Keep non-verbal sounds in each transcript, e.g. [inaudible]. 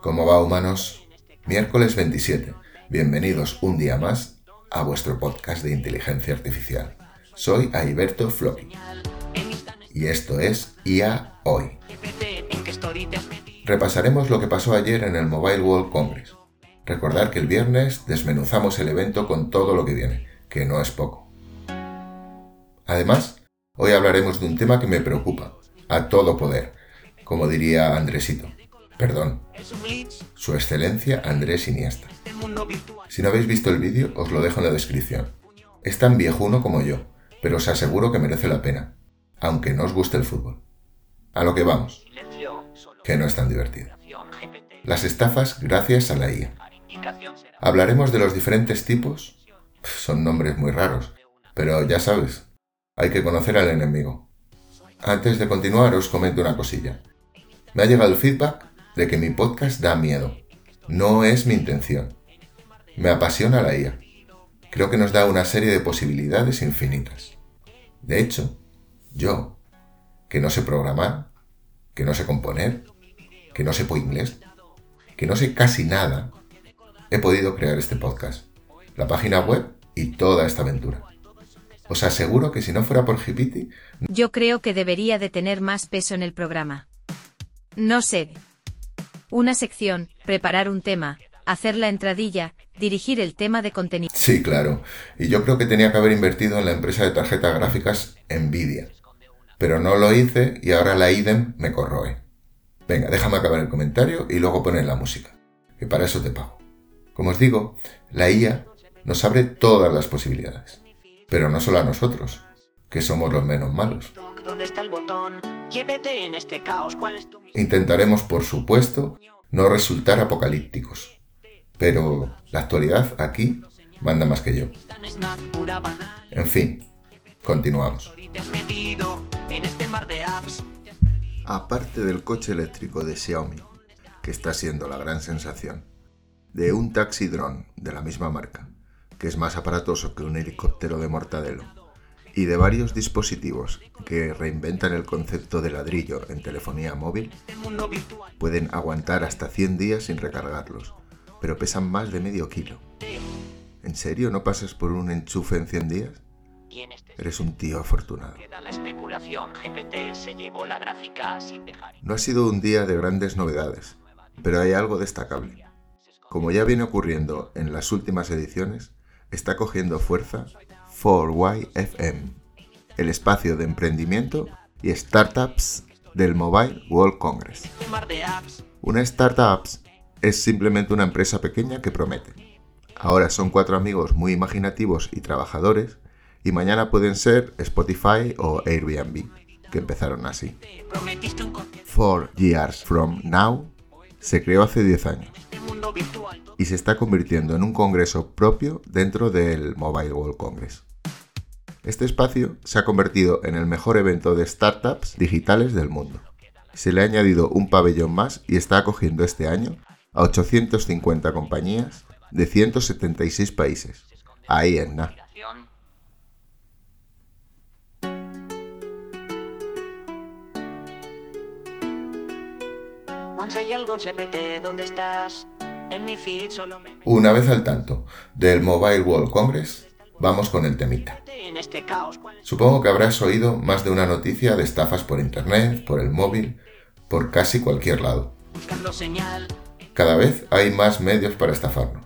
¿Cómo va, humanos? Miércoles 27. Bienvenidos un día más a vuestro podcast de inteligencia artificial. Soy Alberto Floki y esto es IA Hoy. Repasaremos lo que pasó ayer en el Mobile World Congress. Recordar que el viernes desmenuzamos el evento con todo lo que viene, que no es poco. Además, hoy hablaremos de un tema que me preocupa, a todo poder, como diría Andresito. Perdón, Su Excelencia Andrés Iniesta. Si no habéis visto el vídeo, os lo dejo en la descripción. Es tan viejuno como yo, pero os aseguro que merece la pena, aunque no os guste el fútbol. A lo que vamos, que no es tan divertido. Las estafas gracias a la IA. Hablaremos de los diferentes tipos. Son nombres muy raros, pero ya sabes, hay que conocer al enemigo. Antes de continuar os comento una cosilla. Me ha llegado el feedback de que mi podcast da miedo. No es mi intención. Me apasiona la IA. Creo que nos da una serie de posibilidades infinitas. De hecho, yo, que no sé programar, que no sé componer, que no sé po inglés, que no sé casi nada, he podido crear este podcast, la página web y toda esta aventura. Os aseguro que si no fuera por Gipiti, Yo creo que debería de tener más peso en el programa. No sé. Una sección, preparar un tema, hacer la entradilla, dirigir el tema de contenido. sí, claro, y yo creo que tenía que haber invertido en la empresa de tarjetas gráficas Nvidia. Pero no lo hice y ahora la IDEM me corroe. Venga, déjame acabar el comentario y luego poner la música, que para eso te pago. Como os digo, la IA nos abre todas las posibilidades, pero no solo a nosotros, que somos los menos malos. Este. Intentaremos, por supuesto, no resultar apocalípticos. Pero la actualidad aquí manda más que yo. En fin, continuamos. Este. Aparte del coche eléctrico de Xiaomi, que está siendo la gran sensación, de un taxi dron de la misma marca, que es más aparatoso que un helicóptero de mortadelo, y de varios dispositivos que reinventan el concepto de ladrillo en telefonía móvil, pueden aguantar hasta 100 días sin recargarlos, pero pesan más de medio kilo. ¿En serio no pasas por un enchufe en 100 días? Eres un tío afortunado. No ha sido un día de grandes novedades, pero hay algo destacable. Como ya viene ocurriendo en las últimas ediciones, está cogiendo fuerza 4YFM, el espacio de emprendimiento y startups del Mobile World Congress. Una startup es simplemente una empresa pequeña que promete. Ahora son cuatro amigos muy imaginativos y trabajadores y mañana pueden ser Spotify o Airbnb, que empezaron así. Te prometiste un concierto. Four Years From Now se creó hace 10 años. Y se está convirtiendo en un congreso propio dentro del Mobile World Congress. Este espacio se ha convertido en el mejor evento de startups digitales del mundo. Se le ha añadido un pabellón más y está acogiendo este año a 850 compañías de 176 países. Ahí en nada. Una vez al tanto del Mobile World Congress, vamos con el temita. este caos. ¿Cuál es Supongo que habrás oído más de una noticia de estafas por internet, por el móvil, por casi cualquier lado. Cada vez hay más medios para estafarnos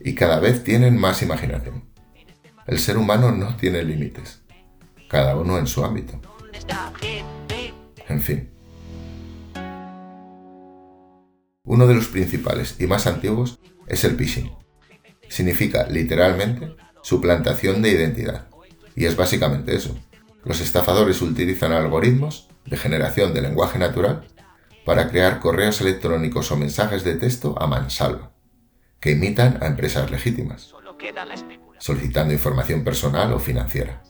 y cada vez tienen más imaginación. El ser humano no tiene límites, cada uno en su ámbito. En fin. Uno de los principales y más antiguos es el phishing. Significa literalmente suplantación de identidad. Y es básicamente eso. Los estafadores utilizan algoritmos de generación de lenguaje natural para crear correos electrónicos o mensajes de texto a mansalva, que imitan a empresas legítimas, solicitando información personal o financiera.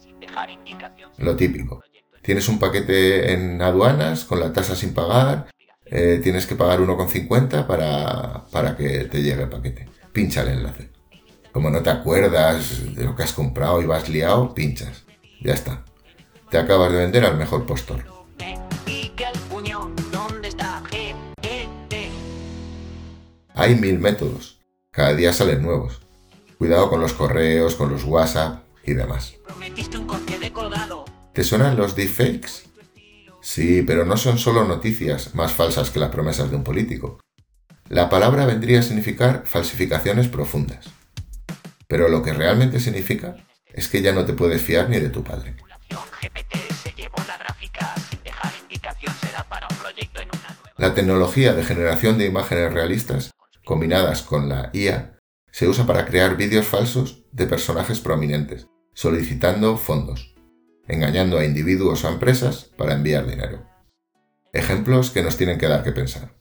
Lo típico. Tienes un paquete en aduanas con la tasa sin pagar, eh, tienes que pagar 1,50 para, para que te llegue el paquete. Pincha el enlace. Como no te acuerdas de lo que has comprado y vas liado, pinchas. Ya está. te acabas de vender al mejor postor. Hay mil métodos. Cada día salen nuevos. Cuidado con los correos, con los WhatsApp y demás. ¿Te suenan los deepfakes? Sí, pero no son solo noticias más falsas que las promesas de un político. La palabra vendría a significar falsificaciones profundas. Pero lo que realmente significa es que ya no te puedes fiar ni de tu padre. La tecnología de generación de imágenes realistas, combinadas con la IA, se usa para crear vídeos falsos de personajes prominentes, solicitando fondos, engañando a individuos o empresas para enviar dinero. Ejemplos que nos tienen que dar que pensar.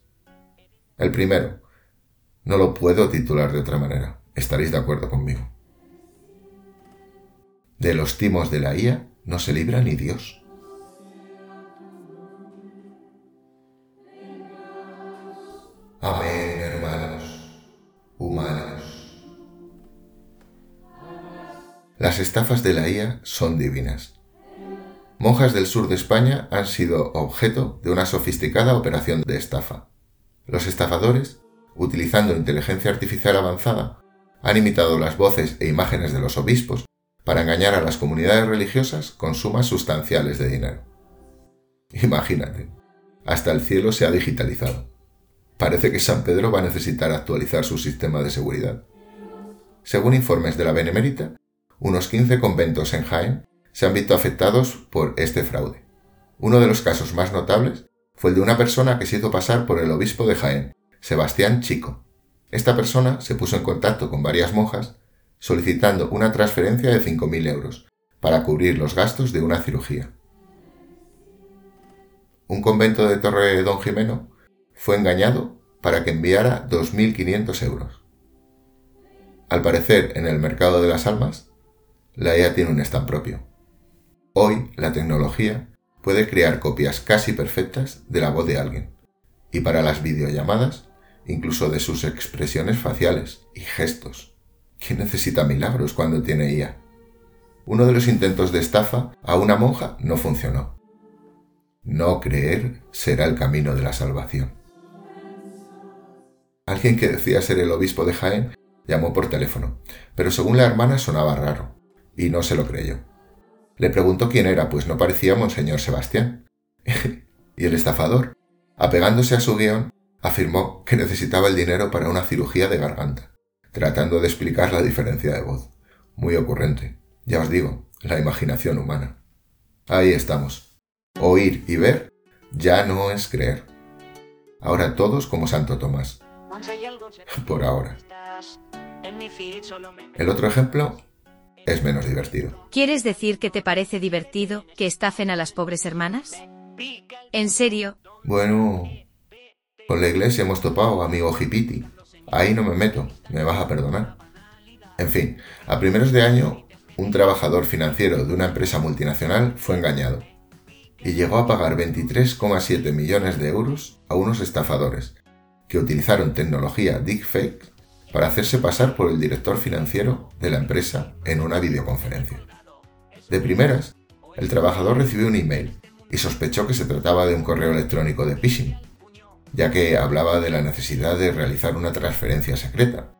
El primero, no lo puedo titular de otra manera, estaréis de acuerdo conmigo. De los timos de la IA no se libra ni Dios. Amén, hermanos, humanos. Las estafas de la IA son divinas. Monjas del sur de España han sido objeto de una sofisticada operación de estafa. Los estafadores, utilizando inteligencia artificial avanzada, han imitado las voces e imágenes de los obispos para engañar a las comunidades religiosas con sumas sustanciales de dinero. Imagínate, hasta el cielo se ha digitalizado. Parece que San Pedro va a necesitar actualizar su sistema de seguridad. Según informes de la Benemérita, unos 15 conventos en Jaén se han visto afectados por este fraude. Uno de los casos más notables fue el de una persona que se hizo pasar por el obispo de Jaén, Sebastián Chico. Esta persona se puso en contacto con varias monjas solicitando una transferencia de 5.000 euros para cubrir los gastos de una cirugía. Un convento de Torre Don Jimeno fue engañado para que enviara 2.500 euros. Al parecer, en el mercado de las almas, la IA tiene un stand propio. Hoy, la tecnología puede crear copias casi perfectas de la voz de alguien, y para las videollamadas, incluso de sus expresiones faciales y gestos. ¿Quién necesita milagros cuando tiene IA? Uno de los intentos de estafa a una monja no funcionó. No creer será el camino de la salvación. Alguien que decía ser el obispo de Jaén llamó por teléfono, pero según la hermana sonaba raro, y no se lo creyó. Le preguntó quién era, pues no parecía Monseñor Sebastián. [laughs] y el estafador, apegándose a su guion, afirmó que necesitaba el dinero para una cirugía de garganta tratando de explicar la diferencia de voz. Muy ocurrente. Ya os digo, la imaginación humana. Ahí estamos. Oír y ver ya no es creer. Ahora todos como Santo Tomás. [laughs] Por ahora. El otro ejemplo es menos divertido. ¿Quieres decir que te parece divertido que estafen a las pobres hermanas? ¿En serio? Bueno, con la iglesia hemos topado, amigo Hipiti. Ahí no me meto, me vas a perdonar. En fin, a primeros de año, un trabajador financiero de una empresa multinacional fue engañado y llegó a pagar 23,7 millones de euros a unos estafadores que utilizaron tecnología deepfake para hacerse pasar por el director financiero de la empresa en una videoconferencia. De primeras, el trabajador recibió un email y sospechó que se trataba de un correo electrónico de phishing, ya que hablaba de la necesidad de realizar una transferencia secreta.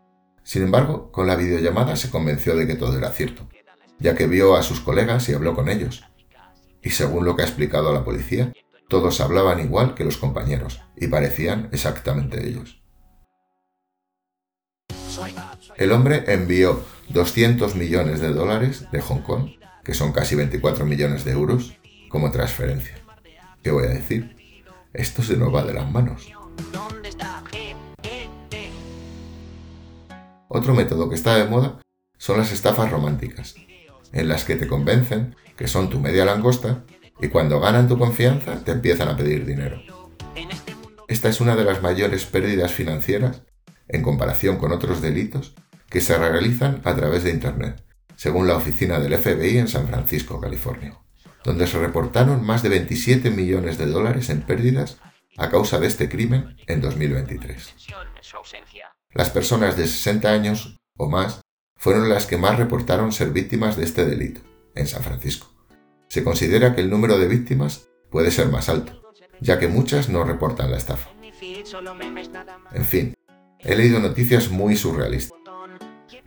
Sin embargo, con la videollamada se convenció de que todo era cierto, ya que vio a sus colegas y habló con ellos. Y según lo que ha explicado a la policía, todos hablaban igual que los compañeros y parecían exactamente ellos. El hombre envió 200 millones de dólares de Hong Kong, que son casi 24 millones de euros, como transferencia. ¿Qué voy a decir? Esto se nos va de las manos. Otro método que está de moda son las estafas románticas, en las que te convencen que son tu media langosta y cuando ganan tu confianza te empiezan a pedir dinero. Esta es una de las mayores pérdidas financieras en comparación con otros delitos que se realizan a través de Internet, según la oficina del FBI en San Francisco, California donde se reportaron más de 27 millones de dólares en pérdidas a causa de este crimen en 2023. Las personas de 60 años o más fueron las que más reportaron ser víctimas de este delito en San Francisco, se considera que el número de víctimas puede ser más alto, ya que muchas no reportan la estafa. En fin, he leído noticias muy surrealistas.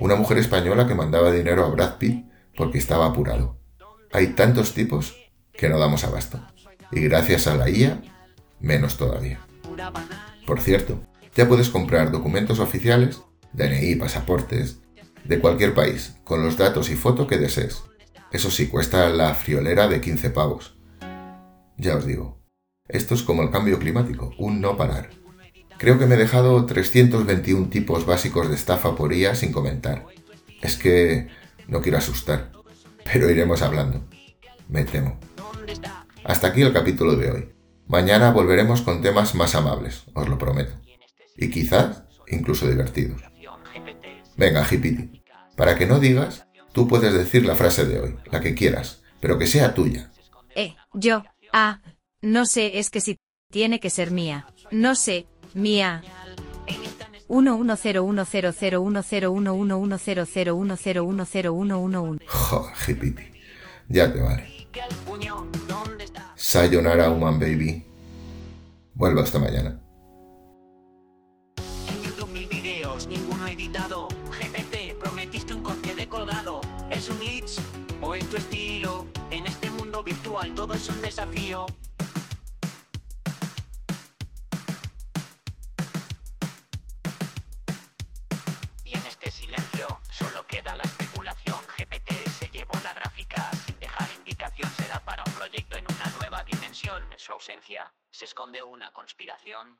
Una mujer española que mandaba dinero a Brad Pitt porque estaba apurado. Hay tantos tipos que no damos abasto. Y gracias a la IA, menos todavía. Por cierto, ya puedes comprar documentos oficiales, DNI, pasaportes, de cualquier país, con los datos y foto que desees. Eso sí, cuesta la friolera de 15 pavos. Ya os digo, esto es como el cambio climático, un no parar. Creo que me he dejado 321 tipos básicos de estafa por IA sin comentar. Es que no quiero asustar, pero iremos hablando. Me temo. Hasta aquí el capítulo de hoy. Mañana volveremos con temas más amables, os lo prometo. Y quizás incluso divertidos. Venga, Hipiti. Para que no digas, tú puedes decir la frase de hoy, la que quieras, pero que sea tuya. Eh, yo, ah, no sé, es que si tiene que ser mía. No sé, mía. 110101010110101110010110111. Joder, Hipiti. Ya te vale. Sayonara, Human Baby. Vuelvo hasta mañana. En YouTube mil videos, ninguno editado. GPT, prometiste un corte de colgado. ¿Es un glitch o es tu estilo? En este mundo virtual todo es un desafío. Conspiración.